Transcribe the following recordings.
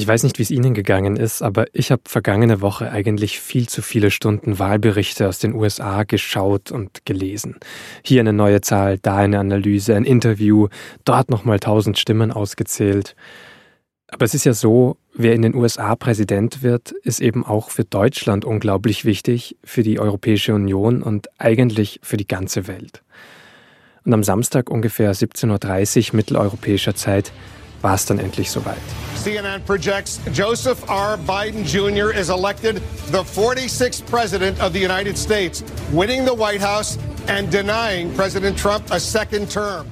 Ich weiß nicht, wie es Ihnen gegangen ist, aber ich habe vergangene Woche eigentlich viel zu viele Stunden Wahlberichte aus den USA geschaut und gelesen. Hier eine neue Zahl, da eine Analyse, ein Interview, dort nochmal tausend Stimmen ausgezählt. Aber es ist ja so, wer in den USA Präsident wird, ist eben auch für Deutschland unglaublich wichtig, für die Europäische Union und eigentlich für die ganze Welt. Und am Samstag ungefähr 17.30 Uhr mitteleuropäischer Zeit war es dann endlich soweit. CNN projects Joseph R. Biden Jr. is elected the 46th President of the United States, winning the White House and denying President Trump a second term.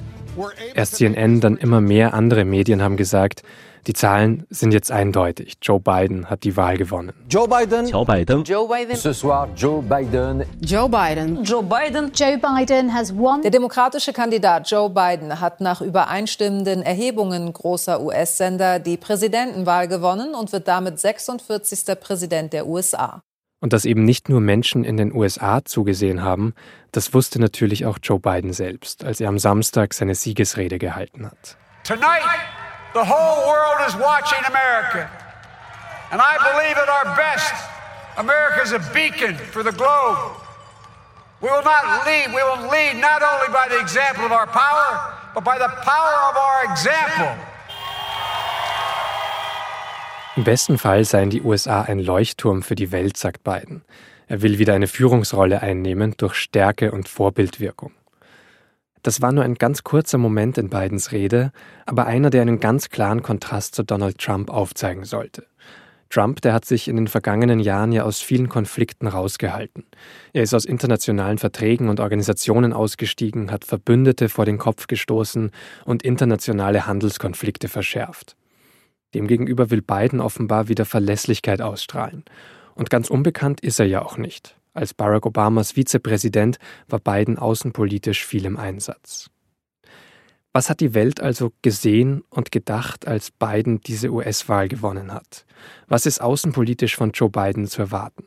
Erst CNN, dann immer mehr andere Medien haben gesagt, die Zahlen sind jetzt eindeutig. Joe Biden hat die Wahl gewonnen. Joe Biden. Joe Biden. Joe Biden. Ce soir, Joe Biden. Joe Biden. Joe Biden. Joe Biden has won. Der demokratische Kandidat Joe Biden hat nach übereinstimmenden Erhebungen großer US-Sender die Präsidentenwahl gewonnen und wird damit 46. Präsident der USA. Und dass eben nicht nur Menschen in den USA zugesehen haben, das wusste natürlich auch Joe Biden selbst, als er am Samstag seine Siegesrede gehalten hat. Tonight The whole world is watching America. And I believe at our best, America is a beacon for the globe. We will not lead, we will lead not only by the example of our power, but by the power of our example. Im besten Fall seien die USA ein Leuchtturm für die Welt, sagt Biden. Er will wieder eine Führungsrolle einnehmen durch Stärke und Vorbildwirkung. Das war nur ein ganz kurzer Moment in Bidens Rede, aber einer, der einen ganz klaren Kontrast zu Donald Trump aufzeigen sollte. Trump, der hat sich in den vergangenen Jahren ja aus vielen Konflikten rausgehalten. Er ist aus internationalen Verträgen und Organisationen ausgestiegen, hat Verbündete vor den Kopf gestoßen und internationale Handelskonflikte verschärft. Demgegenüber will Biden offenbar wieder Verlässlichkeit ausstrahlen. Und ganz unbekannt ist er ja auch nicht. Als Barack Obamas Vizepräsident war Biden außenpolitisch viel im Einsatz. Was hat die Welt also gesehen und gedacht, als Biden diese US-Wahl gewonnen hat? Was ist außenpolitisch von Joe Biden zu erwarten?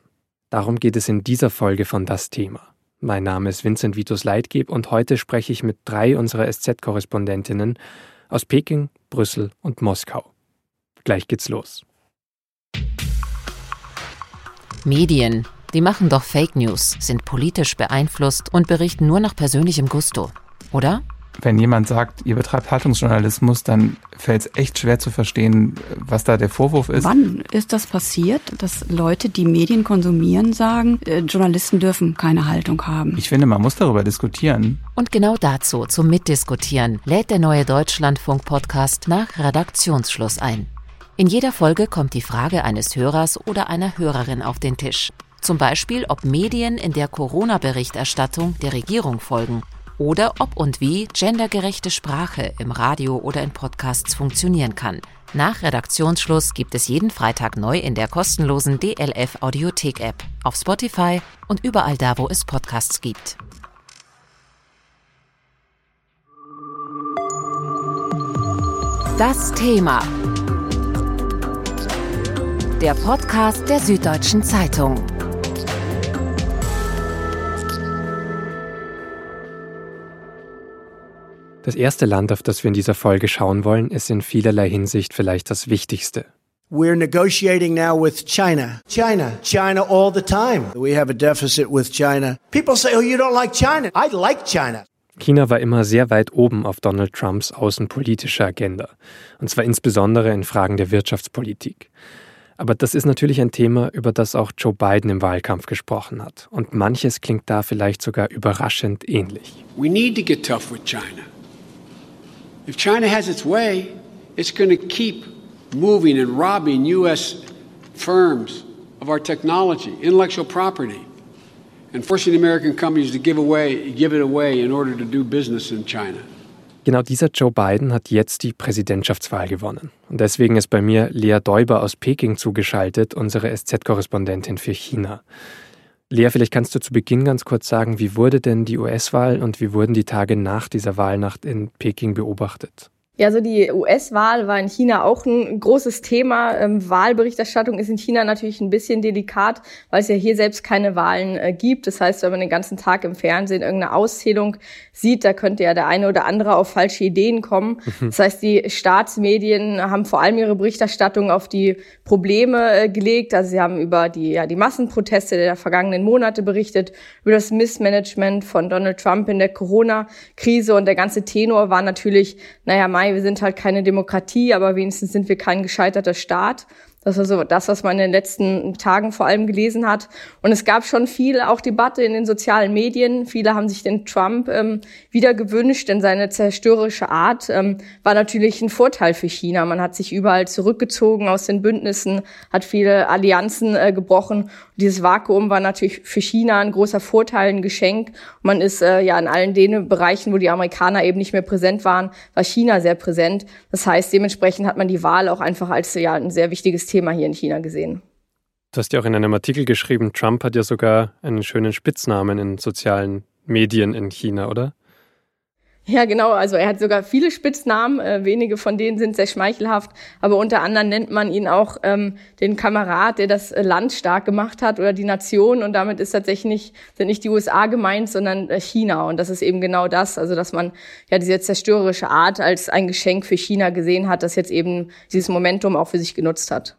Darum geht es in dieser Folge von Das Thema. Mein Name ist Vincent Vitus Leitgeb und heute spreche ich mit drei unserer SZ-Korrespondentinnen aus Peking, Brüssel und Moskau. Gleich geht's los. Medien die machen doch Fake News, sind politisch beeinflusst und berichten nur nach persönlichem Gusto, oder? Wenn jemand sagt, ihr betreibt Haltungsjournalismus, dann fällt es echt schwer zu verstehen, was da der Vorwurf ist. Wann ist das passiert, dass Leute, die Medien konsumieren, sagen, äh, Journalisten dürfen keine Haltung haben? Ich finde, man muss darüber diskutieren. Und genau dazu, zum Mitdiskutieren, lädt der neue Deutschlandfunk-Podcast nach Redaktionsschluss ein. In jeder Folge kommt die Frage eines Hörers oder einer Hörerin auf den Tisch. Zum Beispiel, ob Medien in der Corona-Berichterstattung der Regierung folgen oder ob und wie gendergerechte Sprache im Radio oder in Podcasts funktionieren kann. Nach Redaktionsschluss gibt es jeden Freitag neu in der kostenlosen DLF Audiothek App, auf Spotify und überall da, wo es Podcasts gibt. Das Thema. Der Podcast der Süddeutschen Zeitung. Das erste Land, auf das wir in dieser Folge schauen wollen, ist in vielerlei Hinsicht vielleicht das wichtigste. We're negotiating now with China. China. China all the time. We have a deficit with China. People say, oh, you don't like China. I like China. China war immer sehr weit oben auf Donald Trumps außenpolitischer Agenda. Und zwar insbesondere in Fragen der Wirtschaftspolitik. Aber das ist natürlich ein Thema, über das auch Joe Biden im Wahlkampf gesprochen hat. Und manches klingt da vielleicht sogar überraschend ähnlich. We need to get tough with China. If China has its way, it's going to keep moving and robbing U.S. firms of our technology, intellectual property, and forcing American companies to give, away, give it away in order to do business in China. Genau dieser Joe Biden hat jetzt die Präsidentschaftswahl gewonnen. Und deswegen ist bei mir Lea Däuber aus Peking zugeschaltet, unsere SZ-Korrespondentin für China. Lea, vielleicht kannst du zu Beginn ganz kurz sagen, wie wurde denn die US-Wahl und wie wurden die Tage nach dieser Wahlnacht in Peking beobachtet? Ja, also die US-Wahl war in China auch ein großes Thema. Ähm, Wahlberichterstattung ist in China natürlich ein bisschen delikat, weil es ja hier selbst keine Wahlen äh, gibt. Das heißt, wenn man den ganzen Tag im Fernsehen irgendeine Auszählung sieht, da könnte ja der eine oder andere auf falsche Ideen kommen. Mhm. Das heißt, die Staatsmedien haben vor allem ihre Berichterstattung auf die Probleme äh, gelegt. Also sie haben über die, ja, die Massenproteste der vergangenen Monate berichtet, über das Missmanagement von Donald Trump in der Corona-Krise und der ganze Tenor war natürlich, naja, Mai, wir sind halt keine Demokratie, aber wenigstens sind wir kein gescheiterter Staat. Das war so das, was man in den letzten Tagen vor allem gelesen hat. Und es gab schon viel auch Debatte in den sozialen Medien. Viele haben sich den Trump ähm, wieder gewünscht, denn seine zerstörerische Art ähm, war natürlich ein Vorteil für China. Man hat sich überall zurückgezogen aus den Bündnissen, hat viele Allianzen äh, gebrochen. Und dieses Vakuum war natürlich für China ein großer Vorteil, ein Geschenk. Man ist äh, ja in allen den Bereichen, wo die Amerikaner eben nicht mehr präsent waren, war China sehr präsent. Das heißt, dementsprechend hat man die Wahl auch einfach als ja ein sehr wichtiges Thema hier in China gesehen. Du hast ja auch in einem Artikel geschrieben, Trump hat ja sogar einen schönen Spitznamen in sozialen Medien in China, oder? Ja, genau. Also er hat sogar viele Spitznamen. Äh, wenige von denen sind sehr schmeichelhaft. Aber unter anderem nennt man ihn auch ähm, den Kamerad, der das äh, Land stark gemacht hat oder die Nation. Und damit ist tatsächlich nicht, sind nicht die USA gemeint, sondern äh, China. Und das ist eben genau das. Also dass man ja diese zerstörerische Art als ein Geschenk für China gesehen hat, das jetzt eben dieses Momentum auch für sich genutzt hat.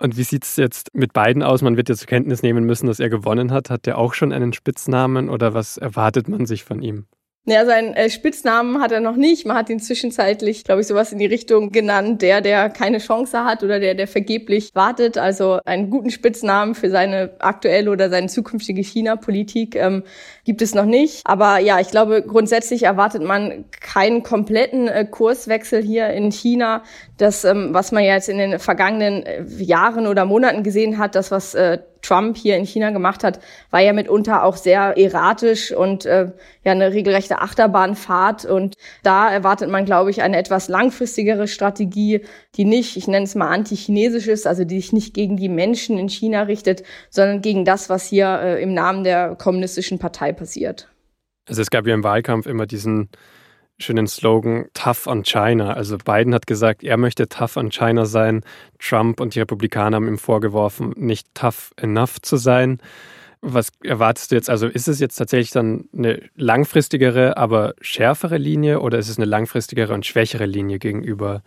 Und wie sieht es jetzt mit beiden aus? Man wird ja zur Kenntnis nehmen müssen, dass er gewonnen hat. Hat er auch schon einen Spitznamen oder was erwartet man sich von ihm? Ja, seinen äh, Spitznamen hat er noch nicht. Man hat ihn zwischenzeitlich, glaube ich, sowas in die Richtung genannt, der, der keine Chance hat oder der, der vergeblich wartet. Also einen guten Spitznamen für seine aktuelle oder seine zukünftige China-Politik ähm, gibt es noch nicht. Aber ja, ich glaube, grundsätzlich erwartet man keinen kompletten äh, Kurswechsel hier in China. Das, ähm, was man ja jetzt in den vergangenen äh, Jahren oder Monaten gesehen hat, das, was äh, Trump hier in China gemacht hat, war ja mitunter auch sehr erratisch und äh, ja eine regelrechte Achterbahnfahrt. Und da erwartet man, glaube ich, eine etwas langfristigere Strategie, die nicht, ich nenne es mal anti-chinesisch ist, also die sich nicht gegen die Menschen in China richtet, sondern gegen das, was hier äh, im Namen der kommunistischen Partei passiert. Also es gab ja im Wahlkampf immer diesen schönen Slogan Tough on China. Also Biden hat gesagt, er möchte tough on China sein. Trump und die Republikaner haben ihm vorgeworfen, nicht tough enough zu sein. Was erwartest du jetzt? Also ist es jetzt tatsächlich dann eine langfristigere, aber schärfere Linie oder ist es eine langfristigere und schwächere Linie gegenüber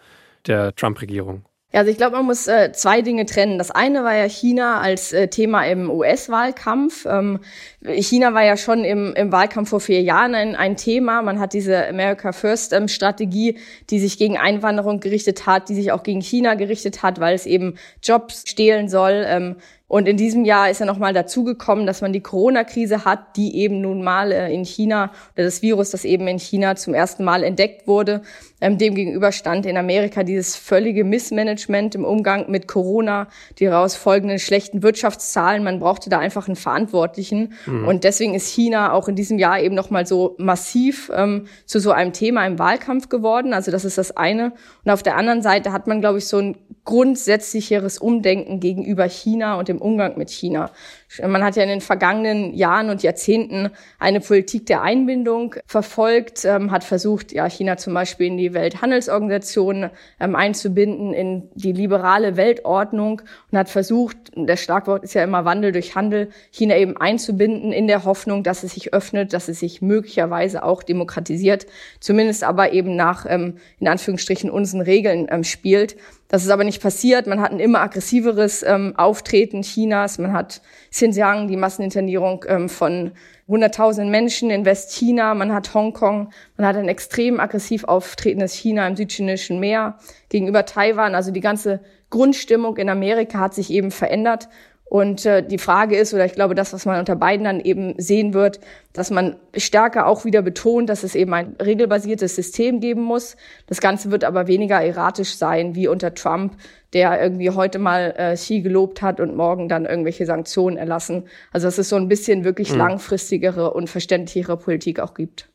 der Trump-Regierung? Ja, also ich glaube, man muss äh, zwei Dinge trennen. Das eine war ja China als äh, Thema im US-Wahlkampf. Ähm, China war ja schon im, im Wahlkampf vor vier Jahren ein, ein Thema. Man hat diese America First-Strategie, ähm, die sich gegen Einwanderung gerichtet hat, die sich auch gegen China gerichtet hat, weil es eben Jobs stehlen soll. Ähm, und in diesem Jahr ist ja nochmal dazugekommen, dass man die Corona-Krise hat, die eben nun mal äh, in China oder das Virus, das eben in China zum ersten Mal entdeckt wurde. Ähm, Demgegenüber stand in Amerika dieses völlige Missmanagement im Umgang mit Corona, die daraus folgenden schlechten Wirtschaftszahlen. Man brauchte da einfach einen Verantwortlichen. Mhm. Und deswegen ist China auch in diesem Jahr eben nochmal so massiv ähm, zu so einem Thema im Wahlkampf geworden. Also das ist das eine. Und auf der anderen Seite hat man, glaube ich, so ein grundsätzlicheres Umdenken gegenüber China und dem Umgang mit China. Man hat ja in den vergangenen Jahren und Jahrzehnten eine Politik der Einbindung verfolgt, ähm, hat versucht, ja, China zum Beispiel in die Welthandelsorganisation ähm, einzubinden, in die liberale Weltordnung und hat versucht, der Schlagwort ist ja immer Wandel durch Handel, China eben einzubinden in der Hoffnung, dass es sich öffnet, dass es sich möglicherweise auch demokratisiert, zumindest aber eben nach, ähm, in Anführungsstrichen, unseren Regeln ähm, spielt. Das ist aber nicht passiert. Man hat ein immer aggressiveres ähm, Auftreten Chinas. Man hat Xinjiang, die Masseninternierung ähm, von hunderttausenden Menschen in Westchina. Man hat Hongkong. Man hat ein extrem aggressiv auftretendes China im südchinesischen Meer gegenüber Taiwan. Also die ganze Grundstimmung in Amerika hat sich eben verändert. Und äh, die Frage ist, oder ich glaube, das, was man unter beiden dann eben sehen wird, dass man stärker auch wieder betont, dass es eben ein regelbasiertes System geben muss. Das Ganze wird aber weniger erratisch sein wie unter Trump, der irgendwie heute mal äh, Xi gelobt hat und morgen dann irgendwelche Sanktionen erlassen. Also dass es so ein bisschen wirklich mhm. langfristigere und verständlichere Politik auch gibt.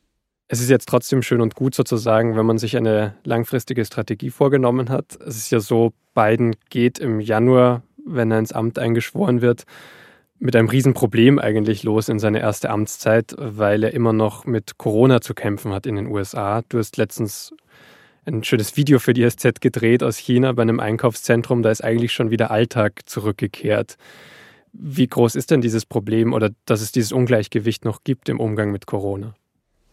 Es ist jetzt trotzdem schön und gut sozusagen, wenn man sich eine langfristige Strategie vorgenommen hat. Es ist ja so, Biden geht im Januar wenn er ins Amt eingeschworen wird, mit einem Riesenproblem eigentlich los in seine erste Amtszeit, weil er immer noch mit Corona zu kämpfen hat in den USA. Du hast letztens ein schönes Video für die SZ gedreht aus China bei einem Einkaufszentrum. Da ist eigentlich schon wieder Alltag zurückgekehrt. Wie groß ist denn dieses Problem oder dass es dieses Ungleichgewicht noch gibt im Umgang mit Corona?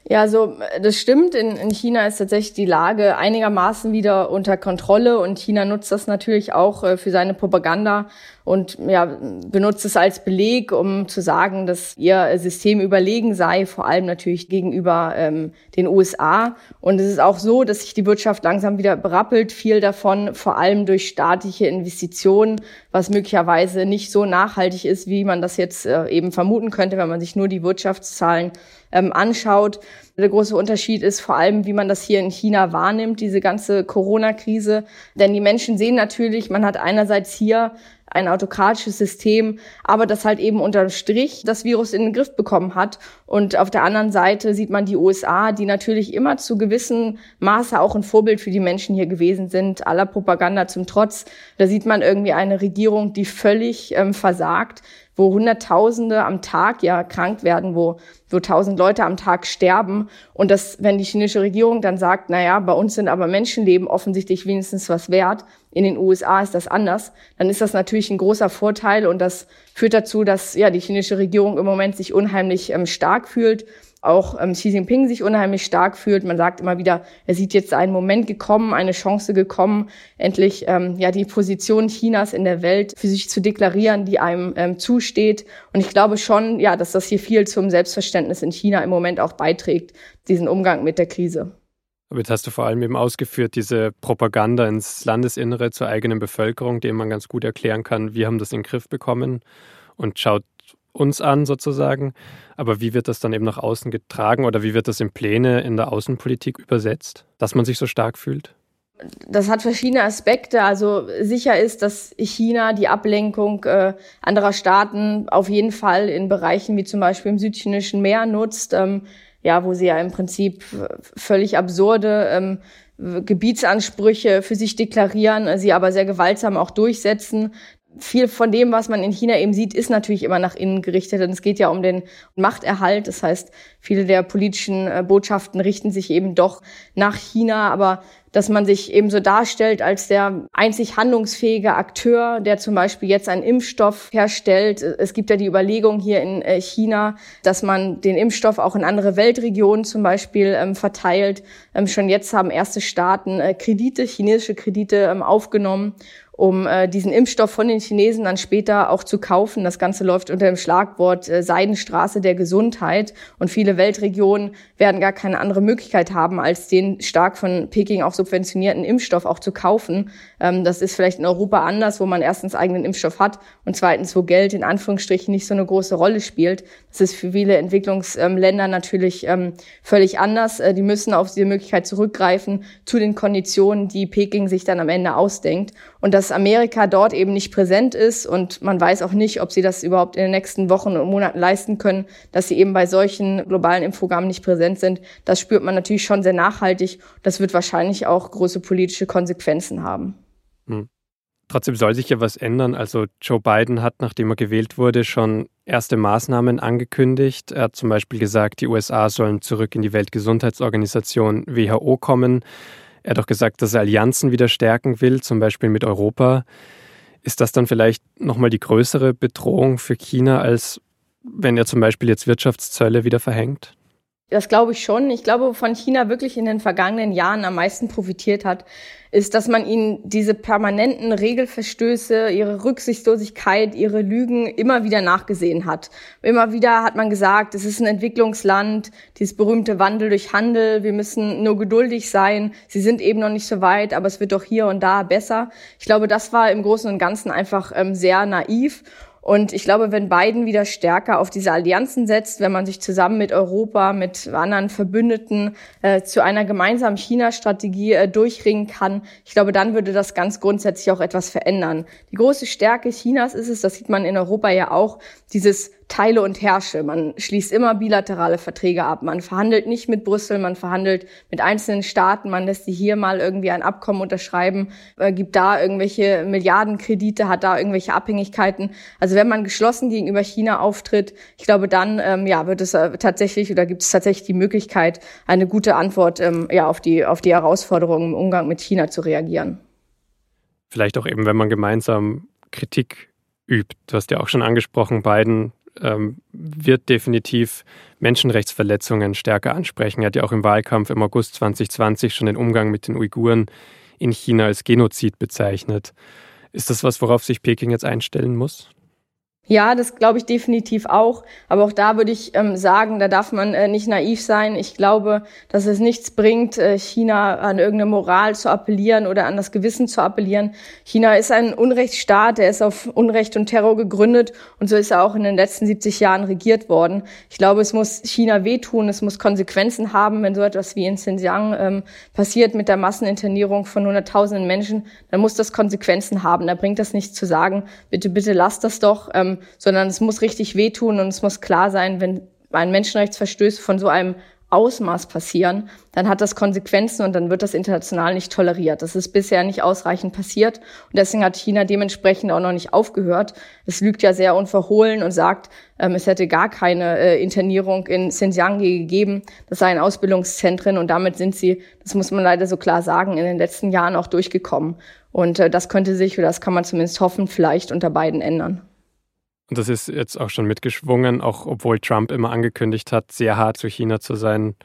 Ja, also das stimmt. In, in China ist tatsächlich die Lage einigermaßen wieder unter Kontrolle und China nutzt das natürlich auch äh, für seine Propaganda und ja, benutzt es als Beleg, um zu sagen, dass ihr System überlegen sei, vor allem natürlich gegenüber ähm, den USA. Und es ist auch so, dass sich die Wirtschaft langsam wieder berappelt, viel davon vor allem durch staatliche Investitionen, was möglicherweise nicht so nachhaltig ist, wie man das jetzt äh, eben vermuten könnte, wenn man sich nur die Wirtschaftszahlen ähm, anschaut. Der große Unterschied ist vor allem, wie man das hier in China wahrnimmt, diese ganze Corona-Krise. Denn die Menschen sehen natürlich, man hat einerseits hier ein autokratisches System, aber das halt eben unterm Strich das Virus in den Griff bekommen hat. Und auf der anderen Seite sieht man die USA, die natürlich immer zu gewissen Maße auch ein Vorbild für die Menschen hier gewesen sind, aller Propaganda zum Trotz. Da sieht man irgendwie eine Regierung, die völlig ähm, versagt, wo Hunderttausende am Tag ja krank werden, wo, wo tausend Leute am Tag sterben. Und das, wenn die chinesische Regierung dann sagt, na ja, bei uns sind aber Menschenleben offensichtlich wenigstens was wert, in den USA ist das anders, dann ist das natürlich ein großer Vorteil und das führt dazu, dass ja die chinesische Regierung im Moment sich unheimlich ähm, stark fühlt auch ähm, Xi Jinping sich unheimlich stark fühlt. Man sagt immer wieder, er sieht jetzt einen Moment gekommen, eine Chance gekommen, endlich ähm, ja die Position Chinas in der Welt für sich zu deklarieren, die einem ähm, zusteht. Und ich glaube schon, ja, dass das hier viel zum Selbstverständnis in China im Moment auch beiträgt, diesen Umgang mit der Krise. Aber jetzt hast du vor allem eben ausgeführt, diese Propaganda ins Landesinnere zur eigenen Bevölkerung, dem man ganz gut erklären kann, wir haben das in den Griff bekommen und schaut uns an sozusagen. Aber wie wird das dann eben nach außen getragen oder wie wird das in Pläne in der Außenpolitik übersetzt, dass man sich so stark fühlt? Das hat verschiedene Aspekte. Also sicher ist, dass China die Ablenkung äh, anderer Staaten auf jeden Fall in Bereichen wie zum Beispiel im südchinesischen Meer nutzt, ähm, ja, wo sie ja im Prinzip völlig absurde ähm, Gebietsansprüche für sich deklarieren, sie aber sehr gewaltsam auch durchsetzen viel von dem, was man in China eben sieht, ist natürlich immer nach innen gerichtet. Und es geht ja um den Machterhalt. Das heißt, viele der politischen äh, Botschaften richten sich eben doch nach China. Aber dass man sich eben so darstellt als der einzig handlungsfähige Akteur, der zum Beispiel jetzt einen Impfstoff herstellt. Es gibt ja die Überlegung hier in äh, China, dass man den Impfstoff auch in andere Weltregionen zum Beispiel ähm, verteilt. Ähm, schon jetzt haben erste Staaten äh, Kredite, chinesische Kredite ähm, aufgenommen um äh, diesen Impfstoff von den Chinesen dann später auch zu kaufen. Das Ganze läuft unter dem Schlagwort äh, Seidenstraße der Gesundheit. Und viele Weltregionen werden gar keine andere Möglichkeit haben, als den stark von Peking auch subventionierten Impfstoff auch zu kaufen. Ähm, das ist vielleicht in Europa anders, wo man erstens eigenen Impfstoff hat und zweitens, wo Geld in Anführungsstrichen nicht so eine große Rolle spielt. Das ist für viele Entwicklungsländer natürlich ähm, völlig anders. Äh, die müssen auf diese Möglichkeit zurückgreifen zu den Konditionen, die Peking sich dann am Ende ausdenkt. Und dass Amerika dort eben nicht präsent ist und man weiß auch nicht, ob sie das überhaupt in den nächsten Wochen und Monaten leisten können, dass sie eben bei solchen globalen Impfprogrammen nicht präsent sind, das spürt man natürlich schon sehr nachhaltig. Das wird wahrscheinlich auch große politische Konsequenzen haben. Hm. Trotzdem soll sich ja was ändern. Also Joe Biden hat, nachdem er gewählt wurde, schon erste Maßnahmen angekündigt. Er hat zum Beispiel gesagt, die USA sollen zurück in die Weltgesundheitsorganisation WHO kommen. Er hat auch gesagt, dass er Allianzen wieder stärken will, zum Beispiel mit Europa. Ist das dann vielleicht nochmal die größere Bedrohung für China, als wenn er zum Beispiel jetzt Wirtschaftszölle wieder verhängt? Das glaube ich schon. Ich glaube, wovon China wirklich in den vergangenen Jahren am meisten profitiert hat, ist, dass man ihnen diese permanenten Regelverstöße, ihre Rücksichtslosigkeit, ihre Lügen immer wieder nachgesehen hat. Immer wieder hat man gesagt, es ist ein Entwicklungsland, dieses berühmte Wandel durch Handel, wir müssen nur geduldig sein, sie sind eben noch nicht so weit, aber es wird doch hier und da besser. Ich glaube, das war im Großen und Ganzen einfach ähm, sehr naiv. Und ich glaube, wenn Biden wieder stärker auf diese Allianzen setzt, wenn man sich zusammen mit Europa, mit anderen Verbündeten äh, zu einer gemeinsamen China-Strategie äh, durchringen kann, ich glaube, dann würde das ganz grundsätzlich auch etwas verändern. Die große Stärke Chinas ist es, das sieht man in Europa ja auch, dieses teile und herrsche. Man schließt immer bilaterale Verträge ab. Man verhandelt nicht mit Brüssel, man verhandelt mit einzelnen Staaten, man lässt sie hier mal irgendwie ein Abkommen unterschreiben, äh, gibt da irgendwelche Milliardenkredite, hat da irgendwelche Abhängigkeiten. Also wenn man geschlossen gegenüber China auftritt, ich glaube, dann ähm, ja, wird es äh, tatsächlich oder gibt es tatsächlich die Möglichkeit, eine gute Antwort ähm, ja, auf, die, auf die Herausforderungen im Umgang mit China zu reagieren. Vielleicht auch eben, wenn man gemeinsam Kritik übt. Du hast ja auch schon angesprochen, Biden ähm, wird definitiv Menschenrechtsverletzungen stärker ansprechen. Er hat ja auch im Wahlkampf im August 2020 schon den Umgang mit den Uiguren in China als Genozid bezeichnet. Ist das was, worauf sich Peking jetzt einstellen muss? Ja, das glaube ich definitiv auch. Aber auch da würde ich ähm, sagen, da darf man äh, nicht naiv sein. Ich glaube, dass es nichts bringt, äh, China an irgendeine Moral zu appellieren oder an das Gewissen zu appellieren. China ist ein Unrechtsstaat, der ist auf Unrecht und Terror gegründet und so ist er auch in den letzten 70 Jahren regiert worden. Ich glaube, es muss China wehtun, es muss Konsequenzen haben, wenn so etwas wie in Xinjiang ähm, passiert mit der Masseninternierung von hunderttausenden Menschen, dann muss das Konsequenzen haben. Da bringt das nichts zu sagen, bitte, bitte lasst das doch. Ähm, sondern es muss richtig wehtun und es muss klar sein, wenn ein Menschenrechtsverstöß von so einem Ausmaß passieren, dann hat das Konsequenzen und dann wird das international nicht toleriert. Das ist bisher nicht ausreichend passiert und deswegen hat China dementsprechend auch noch nicht aufgehört. Es lügt ja sehr unverhohlen und sagt, ähm, es hätte gar keine äh, Internierung in Xinjiang gegeben. Das seien Ausbildungszentren und damit sind sie, das muss man leider so klar sagen, in den letzten Jahren auch durchgekommen. Und äh, das könnte sich, oder das kann man zumindest hoffen, vielleicht unter beiden ändern. Und das ist jetzt auch schon mitgeschwungen, auch obwohl Trump immer angekündigt hat, sehr hart zu China zu sein,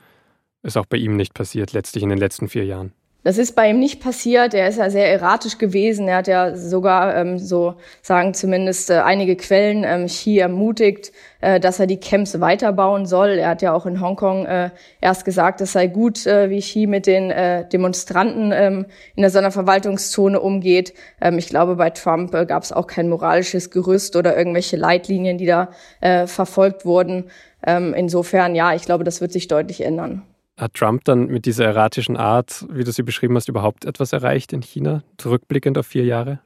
ist auch bei ihm nicht passiert, letztlich in den letzten vier Jahren. Das ist bei ihm nicht passiert. Er ist ja sehr erratisch gewesen. Er hat ja sogar, ähm, so sagen zumindest äh, einige Quellen, ähm, Xi ermutigt, äh, dass er die Camps weiterbauen soll. Er hat ja auch in Hongkong äh, erst gesagt, es sei gut, äh, wie Xi mit den äh, Demonstranten ähm, in der Sonderverwaltungszone umgeht. Ähm, ich glaube, bei Trump äh, gab es auch kein moralisches Gerüst oder irgendwelche Leitlinien, die da äh, verfolgt wurden. Ähm, insofern, ja, ich glaube, das wird sich deutlich ändern. Hat Trump dann mit dieser erratischen Art, wie du sie beschrieben hast, überhaupt etwas erreicht in China, zurückblickend auf vier Jahre?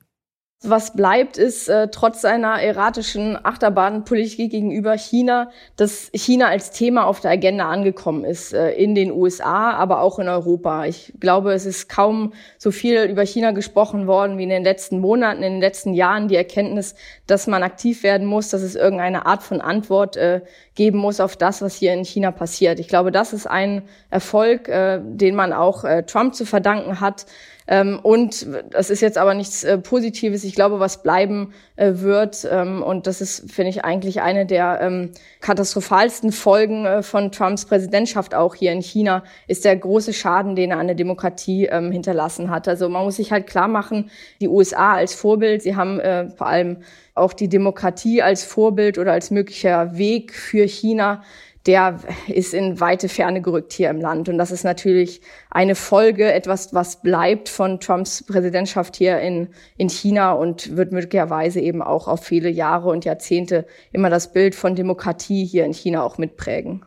Was bleibt, ist äh, trotz seiner erratischen Achterbahnpolitik gegenüber China, dass China als Thema auf der Agenda angekommen ist, äh, in den USA, aber auch in Europa. Ich glaube, es ist kaum so viel über China gesprochen worden wie in den letzten Monaten, in den letzten Jahren. Die Erkenntnis, dass man aktiv werden muss, dass es irgendeine Art von Antwort äh, geben muss auf das, was hier in China passiert. Ich glaube, das ist ein Erfolg, äh, den man auch äh, Trump zu verdanken hat. Ähm, und das ist jetzt aber nichts äh, Positives. Ich glaube, was bleiben äh, wird, ähm, und das ist, finde ich, eigentlich eine der ähm, katastrophalsten Folgen äh, von Trumps Präsidentschaft auch hier in China, ist der große Schaden, den er an der Demokratie hinterlassen hat. Also man muss sich halt klar machen, die USA als Vorbild, sie haben vor allem auch die Demokratie als Vorbild oder als möglicher Weg für China der ist in weite Ferne gerückt hier im Land. Und das ist natürlich eine Folge, etwas, was bleibt von Trumps Präsidentschaft hier in, in China und wird möglicherweise eben auch auf viele Jahre und Jahrzehnte immer das Bild von Demokratie hier in China auch mitprägen.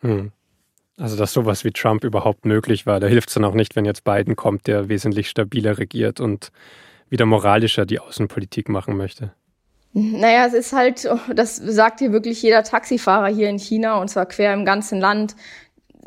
Hm. Also, dass sowas wie Trump überhaupt möglich war, da hilft es dann auch nicht, wenn jetzt Biden kommt, der wesentlich stabiler regiert und wieder moralischer die Außenpolitik machen möchte. Naja, es ist halt, das sagt hier wirklich jeder Taxifahrer hier in China und zwar quer im ganzen Land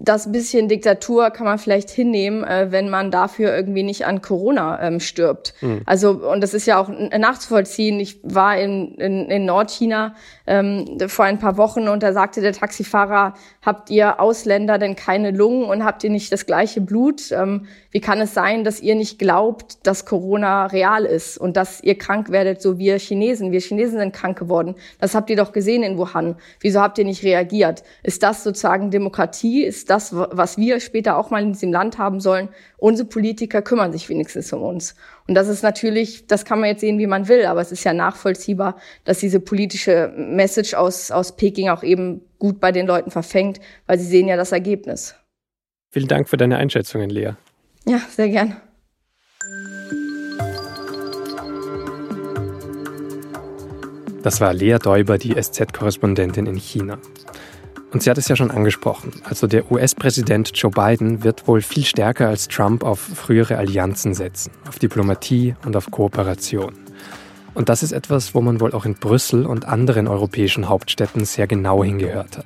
das bisschen Diktatur kann man vielleicht hinnehmen, äh, wenn man dafür irgendwie nicht an Corona ähm, stirbt. Mhm. Also, und das ist ja auch nachzuvollziehen. Ich war in, in, in Nordchina ähm, vor ein paar Wochen und da sagte der Taxifahrer, habt ihr Ausländer denn keine Lungen und habt ihr nicht das gleiche Blut? Ähm, wie kann es sein, dass ihr nicht glaubt, dass Corona real ist und dass ihr krank werdet, so wie wir Chinesen? Wir Chinesen sind krank geworden. Das habt ihr doch gesehen in Wuhan. Wieso habt ihr nicht reagiert? Ist das sozusagen Demokratie? Ist das, was wir später auch mal in diesem Land haben sollen. Unsere Politiker kümmern sich wenigstens um uns. Und das ist natürlich, das kann man jetzt sehen, wie man will, aber es ist ja nachvollziehbar, dass diese politische Message aus, aus Peking auch eben gut bei den Leuten verfängt, weil sie sehen ja das Ergebnis. Vielen Dank für deine Einschätzungen, Lea. Ja, sehr gern. Das war Lea Däuber, die SZ-Korrespondentin in China. Und sie hat es ja schon angesprochen. Also der US-Präsident Joe Biden wird wohl viel stärker als Trump auf frühere Allianzen setzen, auf Diplomatie und auf Kooperation. Und das ist etwas, wo man wohl auch in Brüssel und anderen europäischen Hauptstädten sehr genau hingehört hat.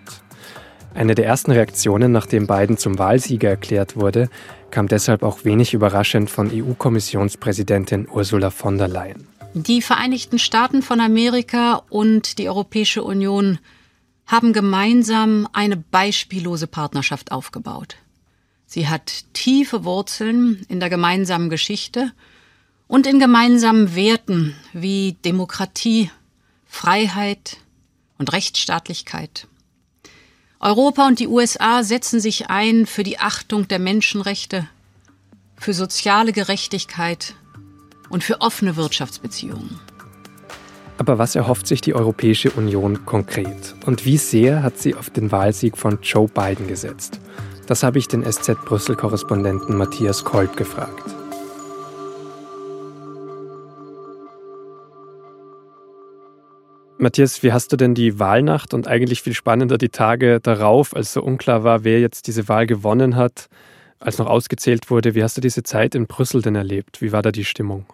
Eine der ersten Reaktionen, nachdem Biden zum Wahlsieger erklärt wurde, kam deshalb auch wenig überraschend von EU-Kommissionspräsidentin Ursula von der Leyen. Die Vereinigten Staaten von Amerika und die Europäische Union haben gemeinsam eine beispiellose Partnerschaft aufgebaut. Sie hat tiefe Wurzeln in der gemeinsamen Geschichte und in gemeinsamen Werten wie Demokratie, Freiheit und Rechtsstaatlichkeit. Europa und die USA setzen sich ein für die Achtung der Menschenrechte, für soziale Gerechtigkeit und für offene Wirtschaftsbeziehungen. Aber was erhofft sich die Europäische Union konkret? Und wie sehr hat sie auf den Wahlsieg von Joe Biden gesetzt? Das habe ich den SZ Brüssel-Korrespondenten Matthias Kolb gefragt. Matthias, wie hast du denn die Wahlnacht und eigentlich viel spannender die Tage darauf, als so unklar war, wer jetzt diese Wahl gewonnen hat, als noch ausgezählt wurde, wie hast du diese Zeit in Brüssel denn erlebt? Wie war da die Stimmung?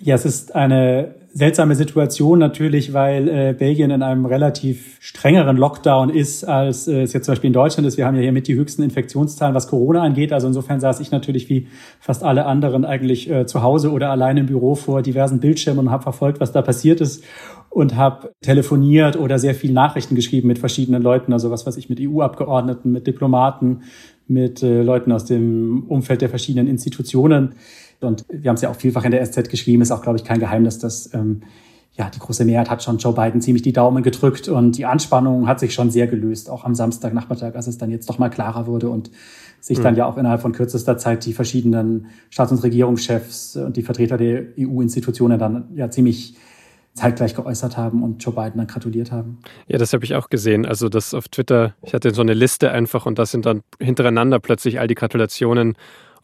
Ja, es ist eine seltsame Situation natürlich, weil äh, Belgien in einem relativ strengeren Lockdown ist, als äh, es jetzt zum Beispiel in Deutschland ist. Wir haben ja hier mit die höchsten Infektionszahlen, was Corona angeht. Also insofern saß ich natürlich wie fast alle anderen eigentlich äh, zu Hause oder allein im Büro vor diversen Bildschirmen und habe verfolgt, was da passiert ist und habe telefoniert oder sehr viel Nachrichten geschrieben mit verschiedenen Leuten, also was weiß ich, mit EU-Abgeordneten, mit Diplomaten, mit äh, Leuten aus dem Umfeld der verschiedenen Institutionen. Und wir haben es ja auch vielfach in der SZ geschrieben, ist auch, glaube ich, kein Geheimnis, dass ähm, ja, die große Mehrheit hat schon Joe Biden ziemlich die Daumen gedrückt und die Anspannung hat sich schon sehr gelöst, auch am Samstagnachmittag, als es dann jetzt doch mal klarer wurde und sich mhm. dann ja auch innerhalb von kürzester Zeit die verschiedenen Staats- und Regierungschefs und die Vertreter der EU-Institutionen dann ja ziemlich zeitgleich geäußert haben und Joe Biden dann gratuliert haben. Ja, das habe ich auch gesehen. Also das auf Twitter, ich hatte so eine Liste einfach und da sind dann hintereinander plötzlich all die Gratulationen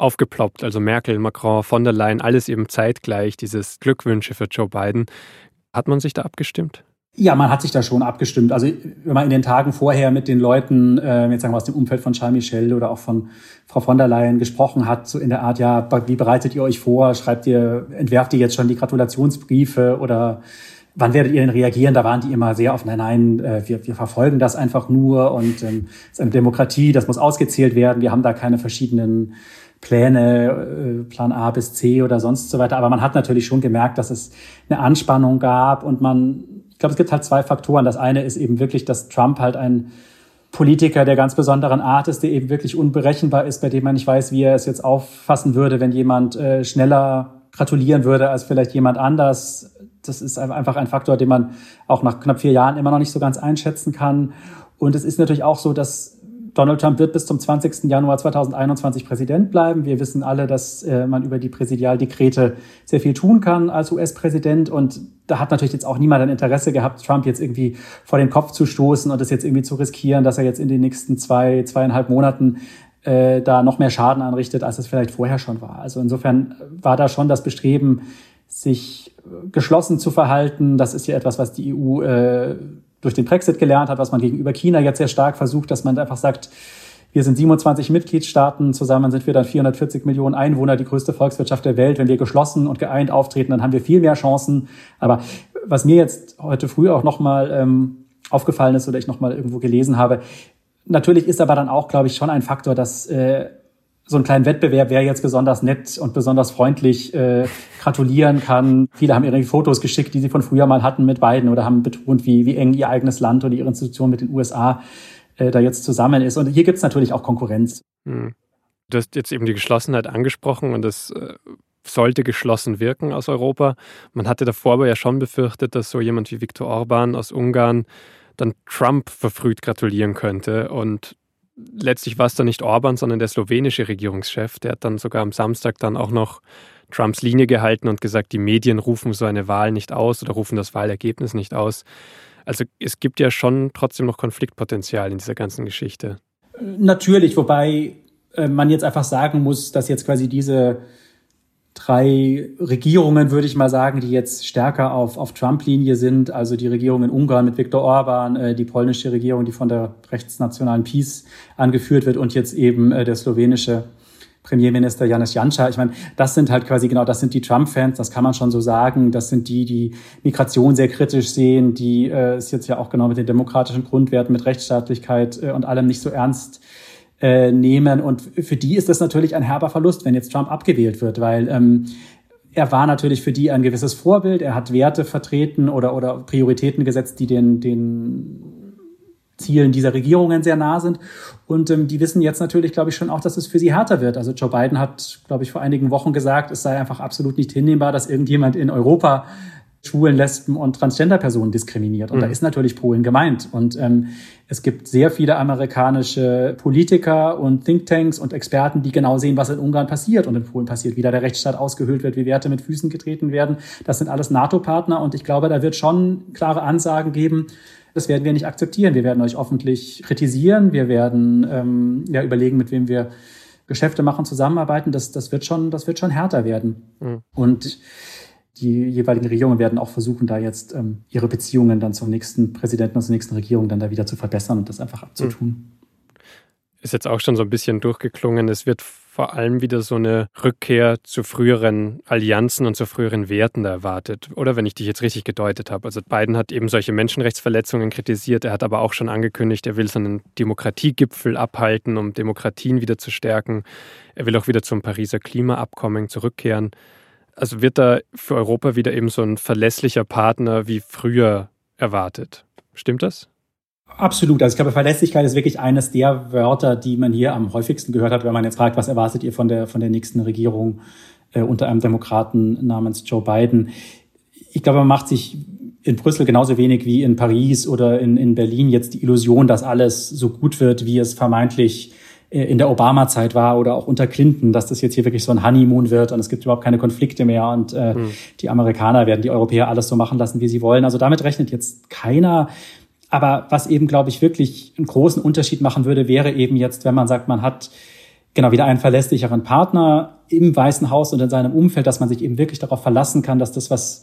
aufgeploppt. Also Merkel, Macron, von der Leyen, alles eben zeitgleich, dieses Glückwünsche für Joe Biden. Hat man sich da abgestimmt? Ja, man hat sich da schon abgestimmt. Also wenn man in den Tagen vorher mit den Leuten, äh, jetzt sagen wir aus dem Umfeld von Charles Michel oder auch von Frau von der Leyen gesprochen hat, so in der Art, ja, wie bereitet ihr euch vor? Schreibt ihr, entwerft ihr jetzt schon die Gratulationsbriefe oder wann werdet ihr denn reagieren? Da waren die immer sehr auf, nein, nein, äh, wir, wir verfolgen das einfach nur und ähm, es ist eine Demokratie, das muss ausgezählt werden. Wir haben da keine verschiedenen Pläne, äh, Plan A bis C oder sonst so weiter. Aber man hat natürlich schon gemerkt, dass es eine Anspannung gab und man, ich glaube, es gibt halt zwei Faktoren. Das eine ist eben wirklich, dass Trump halt ein Politiker der ganz besonderen Art ist, der eben wirklich unberechenbar ist, bei dem man nicht weiß, wie er es jetzt auffassen würde, wenn jemand äh, schneller gratulieren würde als vielleicht jemand anders. Das ist einfach ein Faktor, den man auch nach knapp vier Jahren immer noch nicht so ganz einschätzen kann. Und es ist natürlich auch so, dass Donald Trump wird bis zum 20. Januar 2021 Präsident bleiben. Wir wissen alle, dass äh, man über die Präsidialdekrete sehr viel tun kann als US-Präsident. Und da hat natürlich jetzt auch niemand ein Interesse gehabt, Trump jetzt irgendwie vor den Kopf zu stoßen und es jetzt irgendwie zu riskieren, dass er jetzt in den nächsten zwei, zweieinhalb Monaten äh, da noch mehr Schaden anrichtet, als es vielleicht vorher schon war. Also insofern war da schon das Bestreben, sich geschlossen zu verhalten. Das ist ja etwas, was die EU äh, durch den Brexit gelernt hat, was man gegenüber China jetzt sehr stark versucht, dass man einfach sagt, wir sind 27 Mitgliedstaaten, zusammen sind wir dann 440 Millionen Einwohner, die größte Volkswirtschaft der Welt. Wenn wir geschlossen und geeint auftreten, dann haben wir viel mehr Chancen. Aber was mir jetzt heute früh auch nochmal ähm, aufgefallen ist oder ich nochmal irgendwo gelesen habe, natürlich ist aber dann auch, glaube ich, schon ein Faktor, dass äh, so einen kleinen Wettbewerb, wer jetzt besonders nett und besonders freundlich äh, gratulieren kann. Viele haben ihre Fotos geschickt, die sie von früher mal hatten mit beiden oder haben betont, wie, wie eng ihr eigenes Land oder ihre Institution mit den USA äh, da jetzt zusammen ist. Und hier gibt's natürlich auch Konkurrenz. Hm. Du hast jetzt eben die Geschlossenheit angesprochen und das äh, sollte geschlossen wirken aus Europa. Man hatte davor aber ja schon befürchtet, dass so jemand wie Viktor Orban aus Ungarn dann Trump verfrüht gratulieren könnte und letztlich war es dann nicht Orban, sondern der slowenische Regierungschef. Der hat dann sogar am Samstag dann auch noch Trumps Linie gehalten und gesagt, die Medien rufen so eine Wahl nicht aus oder rufen das Wahlergebnis nicht aus. Also es gibt ja schon trotzdem noch Konfliktpotenzial in dieser ganzen Geschichte. Natürlich, wobei äh, man jetzt einfach sagen muss, dass jetzt quasi diese drei Regierungen, würde ich mal sagen, die jetzt stärker auf, auf Trump-Linie sind. Also die Regierung in Ungarn mit Viktor Orban, äh, die polnische Regierung, die von der rechtsnationalen Peace angeführt wird und jetzt eben äh, der slowenische Premierminister Janis Janša. Ich meine, das sind halt quasi genau, das sind die Trump-Fans, das kann man schon so sagen. Das sind die, die Migration sehr kritisch sehen, die äh, es jetzt ja auch genau mit den demokratischen Grundwerten, mit Rechtsstaatlichkeit äh, und allem nicht so ernst äh, nehmen. Und für die ist das natürlich ein herber Verlust, wenn jetzt Trump abgewählt wird, weil ähm, er war natürlich für die ein gewisses Vorbild. Er hat Werte vertreten oder, oder Prioritäten gesetzt, die den, den Zielen dieser Regierungen sehr nah sind. Und ähm, die wissen jetzt natürlich, glaube ich, schon auch, dass es für sie härter wird. Also Joe Biden hat, glaube ich, vor einigen Wochen gesagt, es sei einfach absolut nicht hinnehmbar, dass irgendjemand in Europa Schwulen, Lesben und Transgender-Personen diskriminiert. Und mhm. da ist natürlich Polen gemeint. Und ähm, es gibt sehr viele amerikanische Politiker und Thinktanks und Experten, die genau sehen, was in Ungarn passiert und in Polen passiert, wie da der Rechtsstaat ausgehöhlt wird, wie Werte mit Füßen getreten werden. Das sind alles NATO-Partner und ich glaube, da wird schon klare Ansagen geben, das werden wir nicht akzeptieren. Wir werden euch öffentlich kritisieren. Wir werden ähm, ja überlegen, mit wem wir Geschäfte machen, zusammenarbeiten. Das, das wird schon, das wird schon härter werden. Mhm. Und die jeweiligen Regierungen werden auch versuchen, da jetzt ähm, ihre Beziehungen dann zum nächsten Präsidenten und zur nächsten Regierung dann da wieder zu verbessern und das einfach abzutun. Mhm. Ist jetzt auch schon so ein bisschen durchgeklungen. Es wird vor allem wieder so eine Rückkehr zu früheren Allianzen und zu früheren Werten erwartet. Oder wenn ich dich jetzt richtig gedeutet habe. Also Biden hat eben solche Menschenrechtsverletzungen kritisiert. Er hat aber auch schon angekündigt, er will so einen Demokratiegipfel abhalten, um Demokratien wieder zu stärken. Er will auch wieder zum Pariser Klimaabkommen zurückkehren. Also wird da für Europa wieder eben so ein verlässlicher Partner wie früher erwartet. Stimmt das? Absolut. Also ich glaube, Verlässlichkeit ist wirklich eines der Wörter, die man hier am häufigsten gehört hat, wenn man jetzt fragt, was erwartet ihr von der, von der nächsten Regierung äh, unter einem Demokraten namens Joe Biden. Ich glaube, man macht sich in Brüssel genauso wenig wie in Paris oder in, in Berlin jetzt die Illusion, dass alles so gut wird, wie es vermeintlich in der Obama-Zeit war oder auch unter Clinton, dass das jetzt hier wirklich so ein Honeymoon wird und es gibt überhaupt keine Konflikte mehr und äh, mhm. die Amerikaner werden die Europäer alles so machen lassen, wie sie wollen. Also damit rechnet jetzt keiner. Aber was eben, glaube ich, wirklich einen großen Unterschied machen würde, wäre eben jetzt, wenn man sagt, man hat genau wieder einen verlässlicheren Partner im Weißen Haus und in seinem Umfeld, dass man sich eben wirklich darauf verlassen kann, dass das, was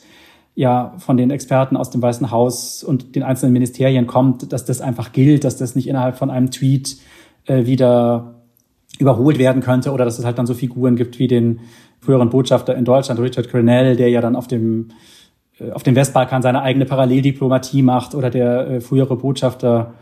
ja von den Experten aus dem Weißen Haus und den einzelnen Ministerien kommt, dass das einfach gilt, dass das nicht innerhalb von einem Tweet äh, wieder überholt werden könnte oder dass es halt dann so Figuren gibt wie den früheren Botschafter in Deutschland, Richard Grenell, der ja dann auf dem äh, auf dem Westbalkan seine eigene Paralleldiplomatie macht oder der äh, frühere Botschafter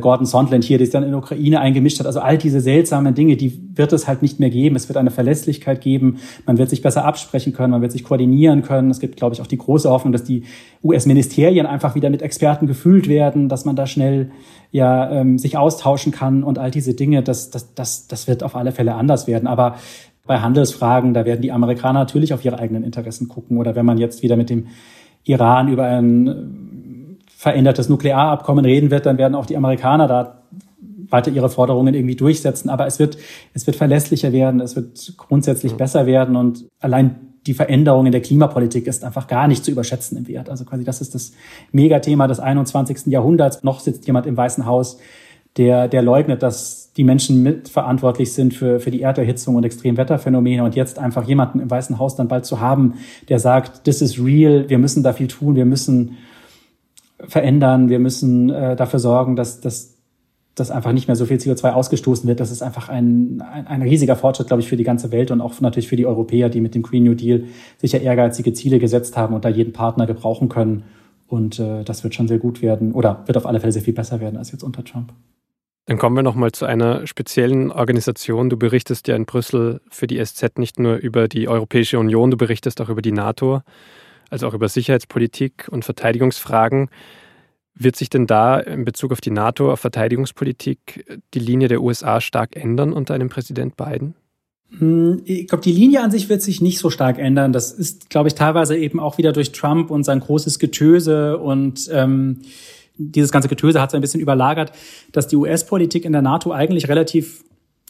Gordon Sondland hier, der sich dann in Ukraine eingemischt hat. Also all diese seltsamen Dinge, die wird es halt nicht mehr geben. Es wird eine Verlässlichkeit geben. Man wird sich besser absprechen können. Man wird sich koordinieren können. Es gibt, glaube ich, auch die große Hoffnung, dass die US-Ministerien einfach wieder mit Experten gefüllt werden, dass man da schnell ja ähm, sich austauschen kann und all diese Dinge. Das, das, das, das wird auf alle Fälle anders werden. Aber bei Handelsfragen, da werden die Amerikaner natürlich auf ihre eigenen Interessen gucken. Oder wenn man jetzt wieder mit dem Iran über ein äh, verändertes Nuklearabkommen reden wird, dann werden auch die Amerikaner da weiter ihre Forderungen irgendwie durchsetzen. Aber es wird, es wird verlässlicher werden, es wird grundsätzlich ja. besser werden und allein die Veränderung in der Klimapolitik ist einfach gar nicht zu überschätzen im Wert. Also quasi das ist das Megathema des 21. Jahrhunderts. Noch sitzt jemand im Weißen Haus, der, der leugnet, dass die Menschen mitverantwortlich sind für, für die Erderhitzung und Extremwetterphänomene und jetzt einfach jemanden im Weißen Haus dann bald zu haben, der sagt, this is real, wir müssen da viel tun, wir müssen verändern, wir müssen äh, dafür sorgen, dass, dass, dass einfach nicht mehr so viel CO2 ausgestoßen wird. Das ist einfach ein, ein, ein riesiger Fortschritt, glaube ich, für die ganze Welt und auch natürlich für die Europäer, die mit dem Green New Deal sicher ehrgeizige Ziele gesetzt haben und da jeden Partner gebrauchen können. Und äh, das wird schon sehr gut werden oder wird auf alle Fälle sehr viel besser werden als jetzt unter Trump. Dann kommen wir nochmal zu einer speziellen Organisation. Du berichtest ja in Brüssel für die SZ nicht nur über die Europäische Union, du berichtest auch über die NATO, also auch über Sicherheitspolitik und Verteidigungsfragen. Wird sich denn da in Bezug auf die NATO, auf Verteidigungspolitik, die Linie der USA stark ändern unter einem Präsident Biden? Hm, ich glaube, die Linie an sich wird sich nicht so stark ändern. Das ist, glaube ich, teilweise eben auch wieder durch Trump und sein großes Getöse und ähm, dieses ganze Getöse hat so ein bisschen überlagert, dass die US-Politik in der NATO eigentlich relativ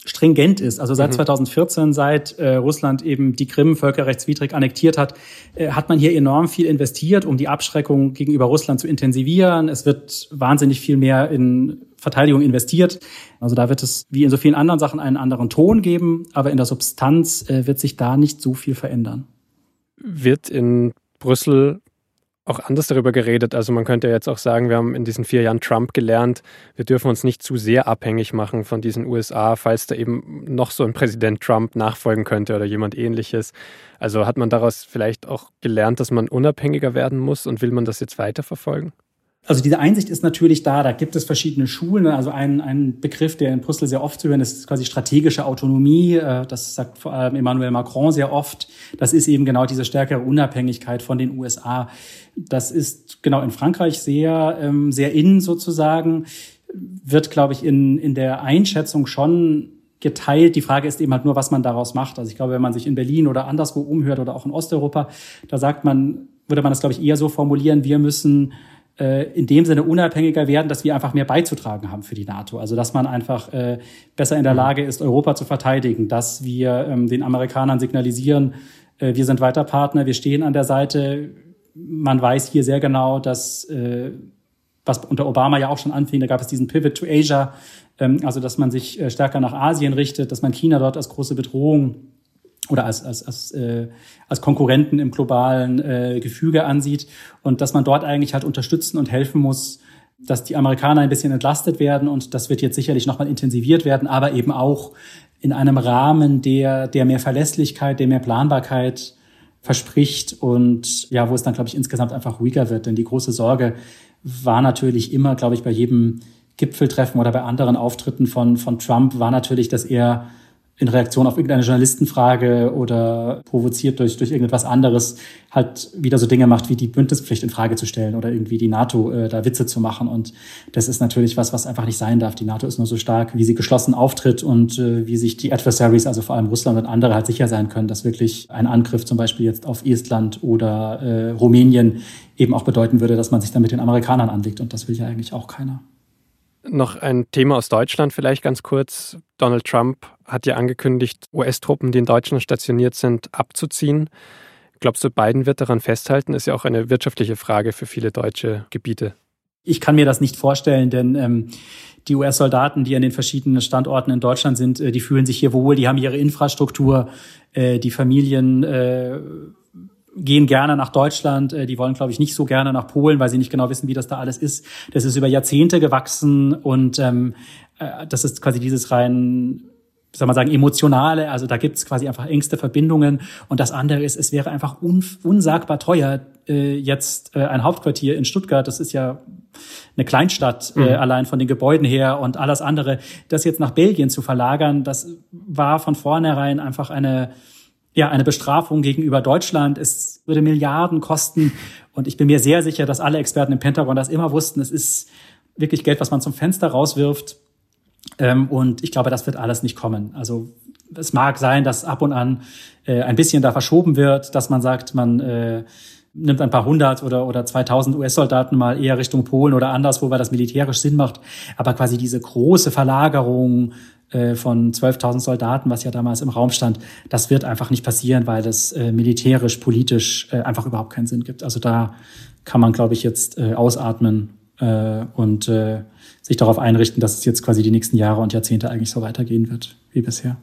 stringent ist. Also seit mhm. 2014, seit äh, Russland eben die Krim völkerrechtswidrig annektiert hat, äh, hat man hier enorm viel investiert, um die Abschreckung gegenüber Russland zu intensivieren. Es wird wahnsinnig viel mehr in Verteidigung investiert. Also da wird es wie in so vielen anderen Sachen einen anderen Ton geben, aber in der Substanz äh, wird sich da nicht so viel verändern. Wird in Brüssel auch anders darüber geredet. Also man könnte jetzt auch sagen, wir haben in diesen vier Jahren Trump gelernt, wir dürfen uns nicht zu sehr abhängig machen von diesen USA, falls da eben noch so ein Präsident Trump nachfolgen könnte oder jemand ähnliches. Also hat man daraus vielleicht auch gelernt, dass man unabhängiger werden muss und will man das jetzt weiterverfolgen? Also diese Einsicht ist natürlich da. Da gibt es verschiedene Schulen. Also ein, ein Begriff, der in Brüssel sehr oft zu hören ist, ist quasi strategische Autonomie. Äh, das sagt vor allem Emmanuel Macron sehr oft. Das ist eben genau diese stärkere Unabhängigkeit von den USA. Das ist genau in Frankreich sehr, ähm, sehr innen sozusagen. Wird, glaube ich, in, in der Einschätzung schon geteilt. Die Frage ist eben halt nur, was man daraus macht. Also ich glaube, wenn man sich in Berlin oder anderswo umhört oder auch in Osteuropa, da sagt man, würde man das, glaube ich, eher so formulieren, wir müssen in dem Sinne unabhängiger werden, dass wir einfach mehr beizutragen haben für die NATO. Also dass man einfach äh, besser in der mhm. Lage ist, Europa zu verteidigen, dass wir ähm, den Amerikanern signalisieren, äh, wir sind weiter Partner, wir stehen an der Seite. Man weiß hier sehr genau, dass äh, was unter Obama ja auch schon anfing, da gab es diesen Pivot to Asia, ähm, also dass man sich äh, stärker nach Asien richtet, dass man China dort als große Bedrohung oder als, als, als, äh, als Konkurrenten im globalen äh, Gefüge ansieht und dass man dort eigentlich halt unterstützen und helfen muss, dass die Amerikaner ein bisschen entlastet werden und das wird jetzt sicherlich nochmal intensiviert werden, aber eben auch in einem Rahmen, der, der mehr Verlässlichkeit, der mehr Planbarkeit verspricht und ja, wo es dann, glaube ich, insgesamt einfach ruhiger wird. Denn die große Sorge war natürlich immer, glaube ich, bei jedem Gipfeltreffen oder bei anderen Auftritten von, von Trump war natürlich, dass er in Reaktion auf irgendeine Journalistenfrage oder provoziert durch, durch irgendetwas anderes halt wieder so Dinge macht, wie die Bündnispflicht in Frage zu stellen oder irgendwie die NATO äh, da Witze zu machen. Und das ist natürlich was, was einfach nicht sein darf. Die NATO ist nur so stark, wie sie geschlossen auftritt und äh, wie sich die Adversaries, also vor allem Russland und andere, halt sicher sein können, dass wirklich ein Angriff zum Beispiel jetzt auf Estland oder äh, Rumänien eben auch bedeuten würde, dass man sich dann mit den Amerikanern anlegt. Und das will ja eigentlich auch keiner. Noch ein Thema aus Deutschland vielleicht ganz kurz. Donald Trump hat ja angekündigt, US-Truppen, die in Deutschland stationiert sind, abzuziehen. Glaubst du, Biden wird daran festhalten? Ist ja auch eine wirtschaftliche Frage für viele deutsche Gebiete. Ich kann mir das nicht vorstellen, denn ähm, die US-Soldaten, die an den verschiedenen Standorten in Deutschland sind, äh, die fühlen sich hier wohl, die haben ihre Infrastruktur, äh, die Familien äh, gehen gerne nach Deutschland, äh, die wollen, glaube ich, nicht so gerne nach Polen, weil sie nicht genau wissen, wie das da alles ist. Das ist über Jahrzehnte gewachsen und ähm, äh, das ist quasi dieses rein soll man sagen, emotionale, also da gibt's quasi einfach engste Verbindungen. Und das andere ist, es wäre einfach un, unsagbar teuer, äh, jetzt äh, ein Hauptquartier in Stuttgart, das ist ja eine Kleinstadt, äh, mhm. äh, allein von den Gebäuden her und alles andere, das jetzt nach Belgien zu verlagern, das war von vornherein einfach eine, ja, eine Bestrafung gegenüber Deutschland. Es würde Milliarden kosten. Und ich bin mir sehr sicher, dass alle Experten im Pentagon das immer wussten. Es ist wirklich Geld, was man zum Fenster rauswirft. Ähm, und ich glaube, das wird alles nicht kommen. Also es mag sein, dass ab und an äh, ein bisschen da verschoben wird, dass man sagt, man äh, nimmt ein paar hundert oder, oder 2000 US-Soldaten mal eher Richtung Polen oder anderswo, weil das militärisch Sinn macht. Aber quasi diese große Verlagerung äh, von 12.000 Soldaten, was ja damals im Raum stand, das wird einfach nicht passieren, weil das äh, militärisch, politisch äh, einfach überhaupt keinen Sinn gibt. Also da kann man, glaube ich, jetzt äh, ausatmen äh, und äh, sich darauf einrichten, dass es jetzt quasi die nächsten Jahre und Jahrzehnte eigentlich so weitergehen wird wie bisher.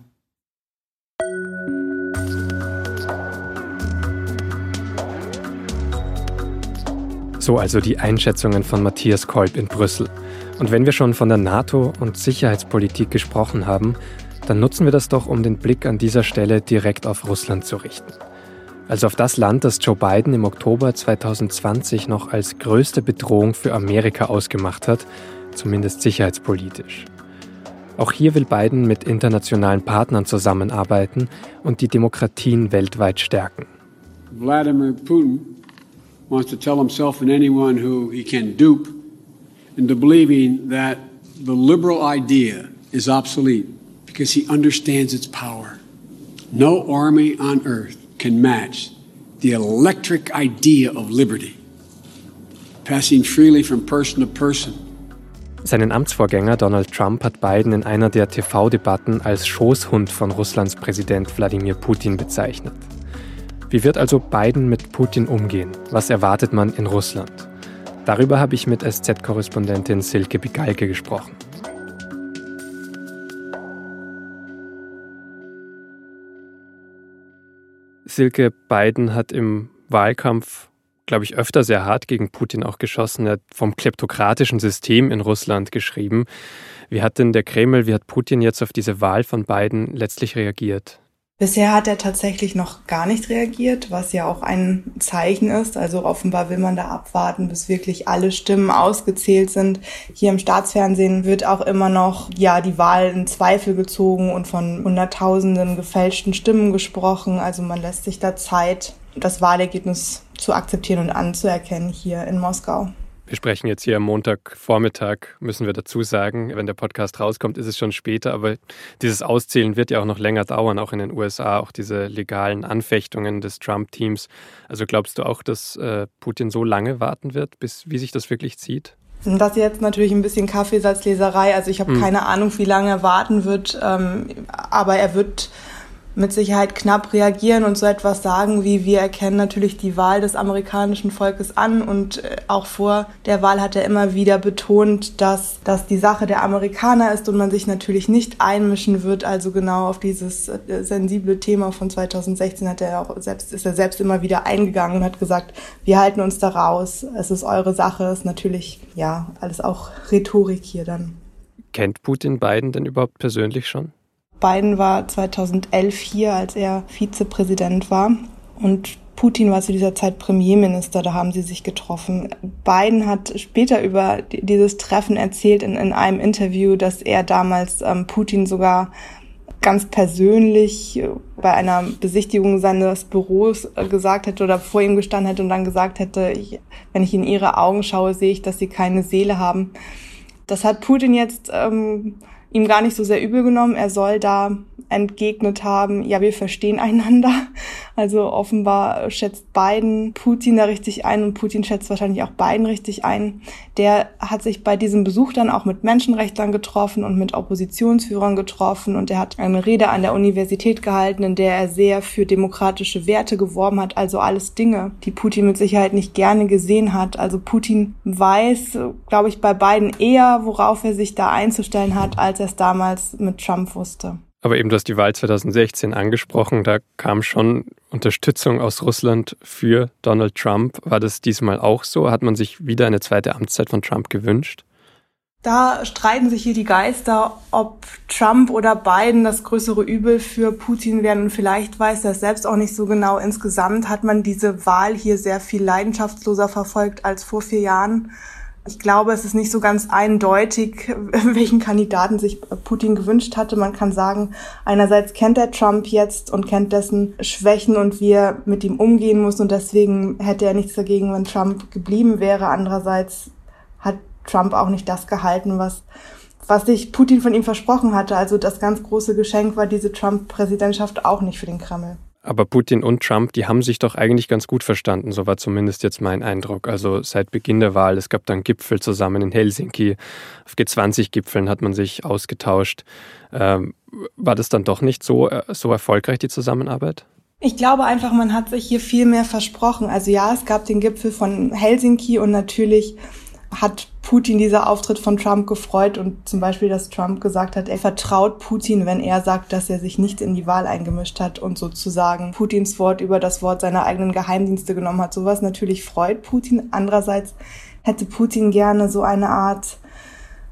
So also die Einschätzungen von Matthias Kolb in Brüssel. Und wenn wir schon von der NATO und Sicherheitspolitik gesprochen haben, dann nutzen wir das doch, um den Blick an dieser Stelle direkt auf Russland zu richten. Also auf das Land, das Joe Biden im Oktober 2020 noch als größte Bedrohung für Amerika ausgemacht hat, zumindest sicherheitspolitisch. Auch hier will Biden mit internationalen Partnern zusammenarbeiten und die Demokratien weltweit stärken. Wladimir Putin wants to tell himself and anyone who he can dupe into believing that the liberal idea is obsolete because he understands its power. No army on earth can match the electric idea of liberty, passing freely from person to person. Seinen Amtsvorgänger Donald Trump hat Biden in einer der TV-Debatten als Schoßhund von Russlands Präsident Wladimir Putin bezeichnet. Wie wird also Biden mit Putin umgehen? Was erwartet man in Russland? Darüber habe ich mit SZ-Korrespondentin Silke Bigalke gesprochen. Silke Biden hat im Wahlkampf glaube ich, öfter sehr hart gegen Putin auch geschossen. Er hat vom kleptokratischen System in Russland geschrieben. Wie hat denn der Kreml, wie hat Putin jetzt auf diese Wahl von beiden letztlich reagiert? Bisher hat er tatsächlich noch gar nicht reagiert, was ja auch ein Zeichen ist. Also offenbar will man da abwarten, bis wirklich alle Stimmen ausgezählt sind. Hier im Staatsfernsehen wird auch immer noch, ja, die Wahl in Zweifel gezogen und von Hunderttausenden gefälschten Stimmen gesprochen. Also man lässt sich da Zeit, das Wahlergebnis zu akzeptieren und anzuerkennen hier in Moskau. Wir sprechen jetzt hier am Montagvormittag, müssen wir dazu sagen. Wenn der Podcast rauskommt, ist es schon später, aber dieses Auszählen wird ja auch noch länger dauern, auch in den USA, auch diese legalen Anfechtungen des Trump-Teams. Also glaubst du auch, dass äh, Putin so lange warten wird, bis wie sich das wirklich zieht? Das ist jetzt natürlich ein bisschen Kaffeesatzleserei. Also ich habe hm. keine Ahnung, wie lange er warten wird, ähm, aber er wird mit Sicherheit knapp reagieren und so etwas sagen wie wir erkennen natürlich die Wahl des amerikanischen Volkes an und äh, auch vor der Wahl hat er immer wieder betont, dass das die Sache der Amerikaner ist und man sich natürlich nicht einmischen wird. Also genau auf dieses äh, sensible Thema von 2016 hat er auch selbst ist er selbst immer wieder eingegangen und hat gesagt, wir halten uns da raus. Es ist eure Sache. Ist natürlich ja alles auch Rhetorik hier dann. Kennt Putin Biden denn überhaupt persönlich schon? Biden war 2011 hier, als er Vizepräsident war. Und Putin war zu dieser Zeit Premierminister, da haben sie sich getroffen. Biden hat später über dieses Treffen erzählt in, in einem Interview, dass er damals ähm, Putin sogar ganz persönlich äh, bei einer Besichtigung seines Büros äh, gesagt hätte oder vor ihm gestanden hätte und dann gesagt hätte, ich, wenn ich in ihre Augen schaue, sehe ich, dass sie keine Seele haben. Das hat Putin jetzt ähm, ihm gar nicht so sehr übel genommen. Er soll da entgegnet haben, ja, wir verstehen einander. Also offenbar schätzt Biden Putin da richtig ein und Putin schätzt wahrscheinlich auch Biden richtig ein. Der hat sich bei diesem Besuch dann auch mit Menschenrechtlern getroffen und mit Oppositionsführern getroffen und er hat eine Rede an der Universität gehalten, in der er sehr für demokratische Werte geworben hat. Also alles Dinge, die Putin mit Sicherheit nicht gerne gesehen hat. Also Putin weiß, glaube ich, bei Biden eher, worauf er sich da einzustellen hat, als er es damals mit Trump wusste. Aber eben, du hast die Wahl 2016 angesprochen, da kam schon Unterstützung aus Russland für Donald Trump. War das diesmal auch so? Hat man sich wieder eine zweite Amtszeit von Trump gewünscht? Da streiten sich hier die Geister, ob Trump oder Biden das größere Übel für Putin werden. Und vielleicht weiß er es selbst auch nicht so genau. Insgesamt hat man diese Wahl hier sehr viel leidenschaftsloser verfolgt als vor vier Jahren. Ich glaube, es ist nicht so ganz eindeutig, welchen Kandidaten sich Putin gewünscht hatte. Man kann sagen, einerseits kennt er Trump jetzt und kennt dessen Schwächen und wie er mit ihm umgehen muss und deswegen hätte er nichts dagegen, wenn Trump geblieben wäre. Andererseits hat Trump auch nicht das gehalten, was was sich Putin von ihm versprochen hatte. Also das ganz große Geschenk war diese Trump-Präsidentschaft auch nicht für den Kreml. Aber Putin und Trump, die haben sich doch eigentlich ganz gut verstanden, so war zumindest jetzt mein Eindruck. Also seit Beginn der Wahl, es gab dann Gipfel zusammen in Helsinki, auf G20-Gipfeln hat man sich ausgetauscht. Ähm, war das dann doch nicht so, äh, so erfolgreich, die Zusammenarbeit? Ich glaube einfach, man hat sich hier viel mehr versprochen. Also ja, es gab den Gipfel von Helsinki und natürlich hat Putin dieser Auftritt von Trump gefreut und zum Beispiel, dass Trump gesagt hat, er vertraut Putin, wenn er sagt, dass er sich nicht in die Wahl eingemischt hat und sozusagen Putins Wort über das Wort seiner eigenen Geheimdienste genommen hat. Sowas natürlich freut Putin. Andererseits hätte Putin gerne so eine Art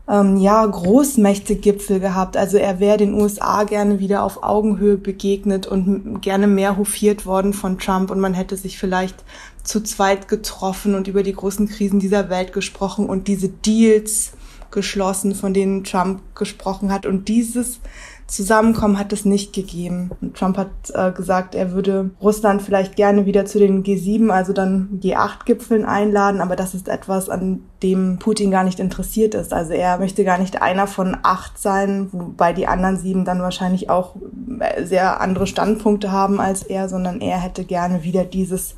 ähm, ja, Großmächte-Gipfel gehabt. Also er wäre den USA gerne wieder auf Augenhöhe begegnet und gerne mehr hofiert worden von Trump und man hätte sich vielleicht zu zweit getroffen und über die großen Krisen dieser Welt gesprochen und diese Deals geschlossen, von denen Trump gesprochen hat. Und dieses Zusammenkommen hat es nicht gegeben. Und Trump hat äh, gesagt, er würde Russland vielleicht gerne wieder zu den G7, also dann G8-Gipfeln einladen, aber das ist etwas, an dem Putin gar nicht interessiert ist. Also er möchte gar nicht einer von acht sein, wobei die anderen sieben dann wahrscheinlich auch äh, sehr andere Standpunkte haben als er, sondern er hätte gerne wieder dieses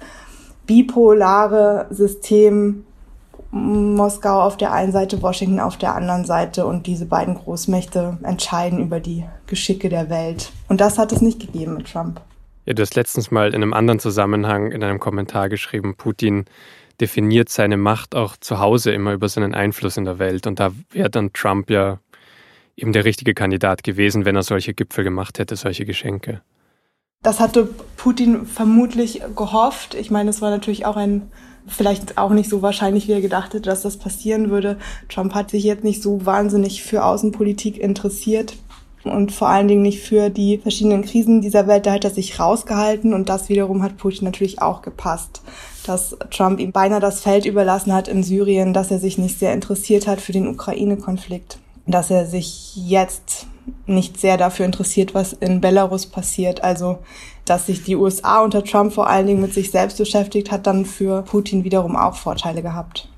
bipolare System Moskau auf der einen Seite, Washington auf der anderen Seite und diese beiden Großmächte entscheiden über die Geschicke der Welt. Und das hat es nicht gegeben mit Trump. Ja, du hast letztens mal in einem anderen Zusammenhang in einem Kommentar geschrieben, Putin definiert seine Macht auch zu Hause immer über seinen Einfluss in der Welt. Und da wäre dann Trump ja eben der richtige Kandidat gewesen, wenn er solche Gipfel gemacht hätte, solche Geschenke. Das hatte Putin vermutlich gehofft. Ich meine, es war natürlich auch ein vielleicht auch nicht so wahrscheinlich, wie er gedacht hätte, dass das passieren würde. Trump hat sich jetzt nicht so wahnsinnig für Außenpolitik interessiert und vor allen Dingen nicht für die verschiedenen Krisen dieser Welt. Da hat er sich rausgehalten und das wiederum hat Putin natürlich auch gepasst, dass Trump ihm beinahe das Feld überlassen hat in Syrien, dass er sich nicht sehr interessiert hat für den Ukraine-Konflikt, dass er sich jetzt nicht sehr dafür interessiert, was in Belarus passiert. Also, dass sich die USA unter Trump vor allen Dingen mit sich selbst beschäftigt, hat dann für Putin wiederum auch Vorteile gehabt.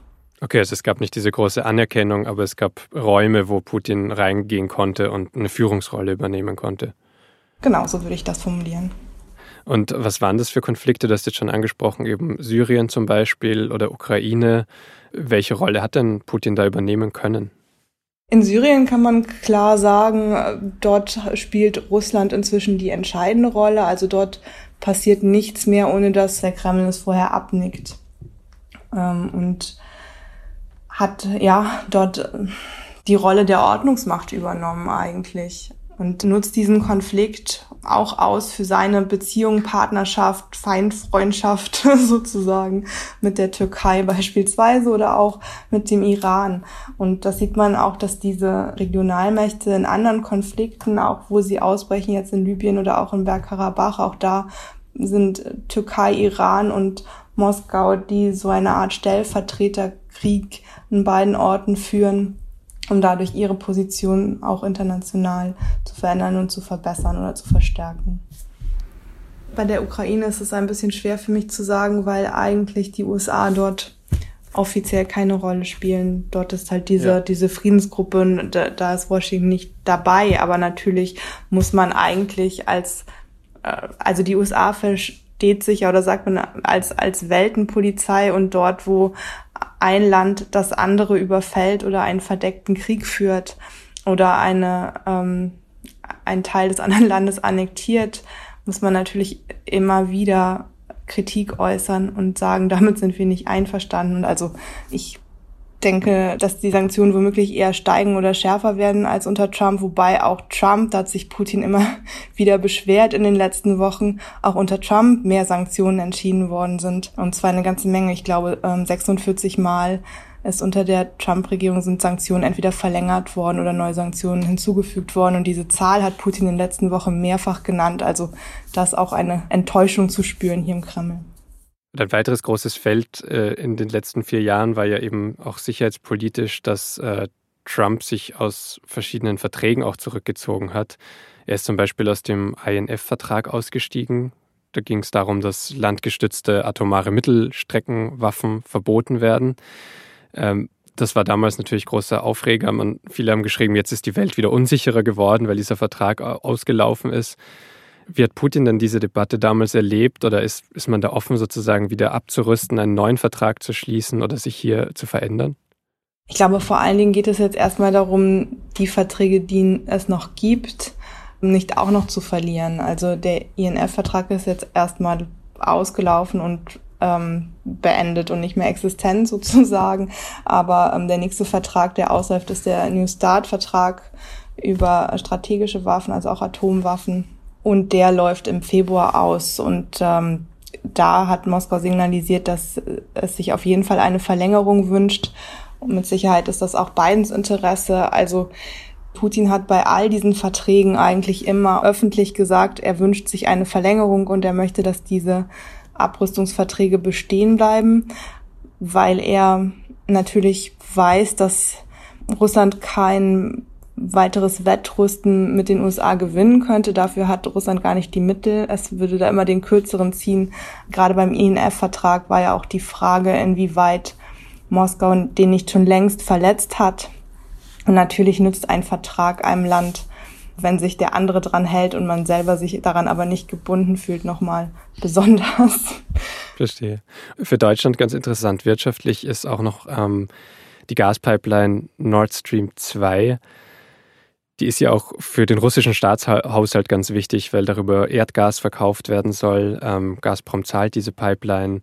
Okay, also es gab nicht diese große Anerkennung, aber es gab Räume, wo Putin reingehen konnte und eine Führungsrolle übernehmen konnte. Genau, so würde ich das formulieren. Und was waren das für Konflikte? Du hast jetzt schon angesprochen, eben Syrien zum Beispiel oder Ukraine. Welche Rolle hat denn Putin da übernehmen können? In Syrien kann man klar sagen, dort spielt Russland inzwischen die entscheidende Rolle. Also dort passiert nichts mehr, ohne dass der Kreml es vorher abnickt. Ähm, und hat ja dort die Rolle der Ordnungsmacht übernommen eigentlich und nutzt diesen Konflikt auch aus für seine Beziehung, Partnerschaft, Feindfreundschaft sozusagen mit der Türkei beispielsweise oder auch mit dem Iran. Und das sieht man auch, dass diese Regionalmächte in anderen Konflikten, auch wo sie ausbrechen, jetzt in Libyen oder auch in Bergkarabach, auch da sind Türkei, Iran und Moskau, die so eine Art Stellvertreterkrieg in beiden Orten führen um dadurch ihre Position auch international zu verändern und zu verbessern oder zu verstärken. Bei der Ukraine ist es ein bisschen schwer für mich zu sagen, weil eigentlich die USA dort offiziell keine Rolle spielen. Dort ist halt diese, ja. diese Friedensgruppe, da, da ist Washington nicht dabei, aber natürlich muss man eigentlich als, äh, also die USA versteht sich oder sagt man als, als Weltenpolizei und dort, wo ein Land das andere überfällt oder einen verdeckten Krieg führt oder eine, ähm, ein Teil des anderen Landes annektiert, muss man natürlich immer wieder Kritik äußern und sagen, damit sind wir nicht einverstanden. Also ich denke, dass die Sanktionen womöglich eher steigen oder schärfer werden als unter Trump, wobei auch Trump, da hat sich Putin immer wieder beschwert in den letzten Wochen, auch unter Trump mehr Sanktionen entschieden worden sind. Und zwar eine ganze Menge, ich glaube 46 ähm, Mal ist unter der Trump-Regierung sind Sanktionen entweder verlängert worden oder neue Sanktionen hinzugefügt worden. Und diese Zahl hat Putin in den letzten Wochen mehrfach genannt. Also da ist auch eine Enttäuschung zu spüren hier im Kreml. Und ein weiteres großes Feld äh, in den letzten vier Jahren war ja eben auch sicherheitspolitisch, dass äh, Trump sich aus verschiedenen Verträgen auch zurückgezogen hat. Er ist zum Beispiel aus dem INF-Vertrag ausgestiegen. Da ging es darum, dass landgestützte atomare Mittelstreckenwaffen verboten werden. Ähm, das war damals natürlich großer Aufreger. Man, viele haben geschrieben, jetzt ist die Welt wieder unsicherer geworden, weil dieser Vertrag ausgelaufen ist. Wie hat Putin denn diese Debatte damals erlebt oder ist, ist man da offen, sozusagen wieder abzurüsten, einen neuen Vertrag zu schließen oder sich hier zu verändern? Ich glaube, vor allen Dingen geht es jetzt erstmal darum, die Verträge, die es noch gibt, nicht auch noch zu verlieren. Also der INF-Vertrag ist jetzt erstmal ausgelaufen und ähm, beendet und nicht mehr existent sozusagen. Aber ähm, der nächste Vertrag, der ausläuft, ist der New Start-Vertrag über strategische Waffen, also auch Atomwaffen und der läuft im Februar aus. Und ähm, da hat Moskau signalisiert, dass es sich auf jeden Fall eine Verlängerung wünscht. Und mit Sicherheit ist das auch Bidens Interesse. Also Putin hat bei all diesen Verträgen eigentlich immer öffentlich gesagt, er wünscht sich eine Verlängerung und er möchte, dass diese Abrüstungsverträge bestehen bleiben, weil er natürlich weiß, dass Russland kein weiteres Wettrüsten mit den USA gewinnen könnte. Dafür hat Russland gar nicht die Mittel. Es würde da immer den kürzeren ziehen. Gerade beim INF-Vertrag war ja auch die Frage, inwieweit Moskau den nicht schon längst verletzt hat. Und natürlich nützt ein Vertrag einem Land, wenn sich der andere dran hält und man selber sich daran aber nicht gebunden fühlt, nochmal besonders. Verstehe. Für Deutschland ganz interessant wirtschaftlich ist auch noch ähm, die Gaspipeline Nord Stream 2 die ist ja auch für den russischen Staatshaushalt ganz wichtig, weil darüber Erdgas verkauft werden soll. Ähm, Gazprom zahlt diese Pipeline.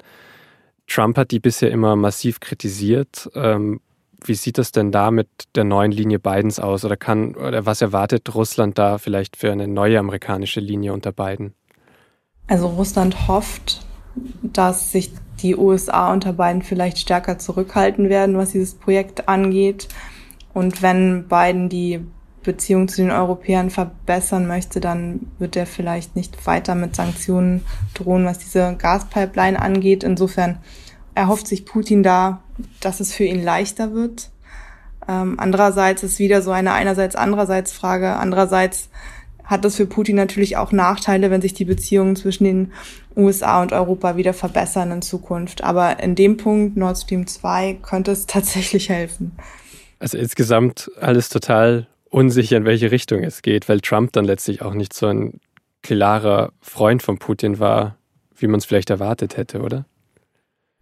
Trump hat die bisher immer massiv kritisiert. Ähm, wie sieht das denn da mit der neuen Linie Bidens aus? Oder kann oder was erwartet Russland da vielleicht für eine neue amerikanische Linie unter Biden? Also Russland hofft, dass sich die USA unter Biden vielleicht stärker zurückhalten werden, was dieses Projekt angeht. Und wenn Biden die Beziehung zu den Europäern verbessern möchte, dann wird er vielleicht nicht weiter mit Sanktionen drohen, was diese Gaspipeline angeht. Insofern erhofft sich Putin da, dass es für ihn leichter wird. Ähm, andererseits ist wieder so eine einerseits andererseits Frage. Andererseits hat das für Putin natürlich auch Nachteile, wenn sich die Beziehungen zwischen den USA und Europa wieder verbessern in Zukunft. Aber in dem Punkt Nord Stream 2 könnte es tatsächlich helfen. Also insgesamt alles total unsicher, in welche Richtung es geht, weil Trump dann letztlich auch nicht so ein klarer Freund von Putin war, wie man es vielleicht erwartet hätte, oder?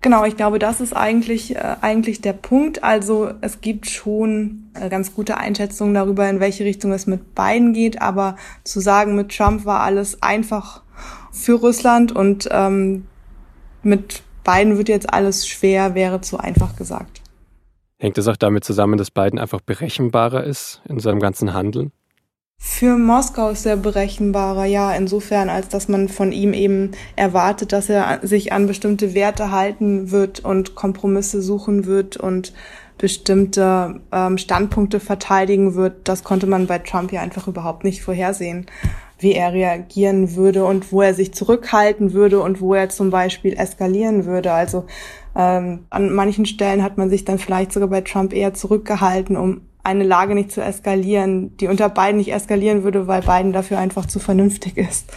Genau, ich glaube, das ist eigentlich, äh, eigentlich der Punkt. Also es gibt schon äh, ganz gute Einschätzungen darüber, in welche Richtung es mit beiden geht. Aber zu sagen, mit Trump war alles einfach für Russland und ähm, mit beiden wird jetzt alles schwer, wäre zu einfach gesagt. Hängt es auch damit zusammen, dass Biden einfach berechenbarer ist in seinem ganzen Handeln? Für Moskau ist er berechenbarer, ja, insofern, als dass man von ihm eben erwartet, dass er sich an bestimmte Werte halten wird und Kompromisse suchen wird und bestimmte ähm, Standpunkte verteidigen wird. Das konnte man bei Trump ja einfach überhaupt nicht vorhersehen, wie er reagieren würde und wo er sich zurückhalten würde und wo er zum Beispiel eskalieren würde. Also ähm, an manchen Stellen hat man sich dann vielleicht sogar bei Trump eher zurückgehalten, um eine Lage nicht zu eskalieren, die unter Biden nicht eskalieren würde, weil Biden dafür einfach zu vernünftig ist.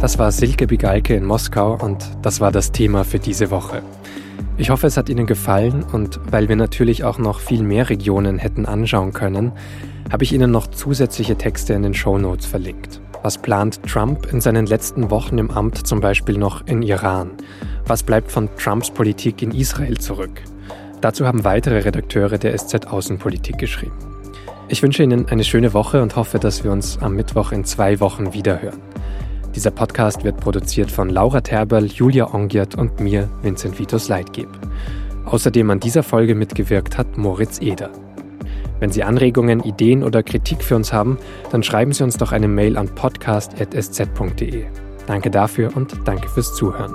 Das war Silke Bigalke in Moskau und das war das Thema für diese Woche. Ich hoffe, es hat Ihnen gefallen und weil wir natürlich auch noch viel mehr Regionen hätten anschauen können, habe ich Ihnen noch zusätzliche Texte in den Show Notes verlinkt. Was plant Trump in seinen letzten Wochen im Amt zum Beispiel noch in Iran? Was bleibt von Trumps Politik in Israel zurück? Dazu haben weitere Redakteure der SZ Außenpolitik geschrieben. Ich wünsche Ihnen eine schöne Woche und hoffe, dass wir uns am Mittwoch in zwei Wochen wiederhören. Dieser Podcast wird produziert von Laura Terberl, Julia Ongiert und mir, Vincent Vitus Leitgeb. Außerdem an dieser Folge mitgewirkt hat Moritz Eder. Wenn Sie Anregungen, Ideen oder Kritik für uns haben, dann schreiben Sie uns doch eine Mail an podcast.sz.de. Danke dafür und danke fürs Zuhören.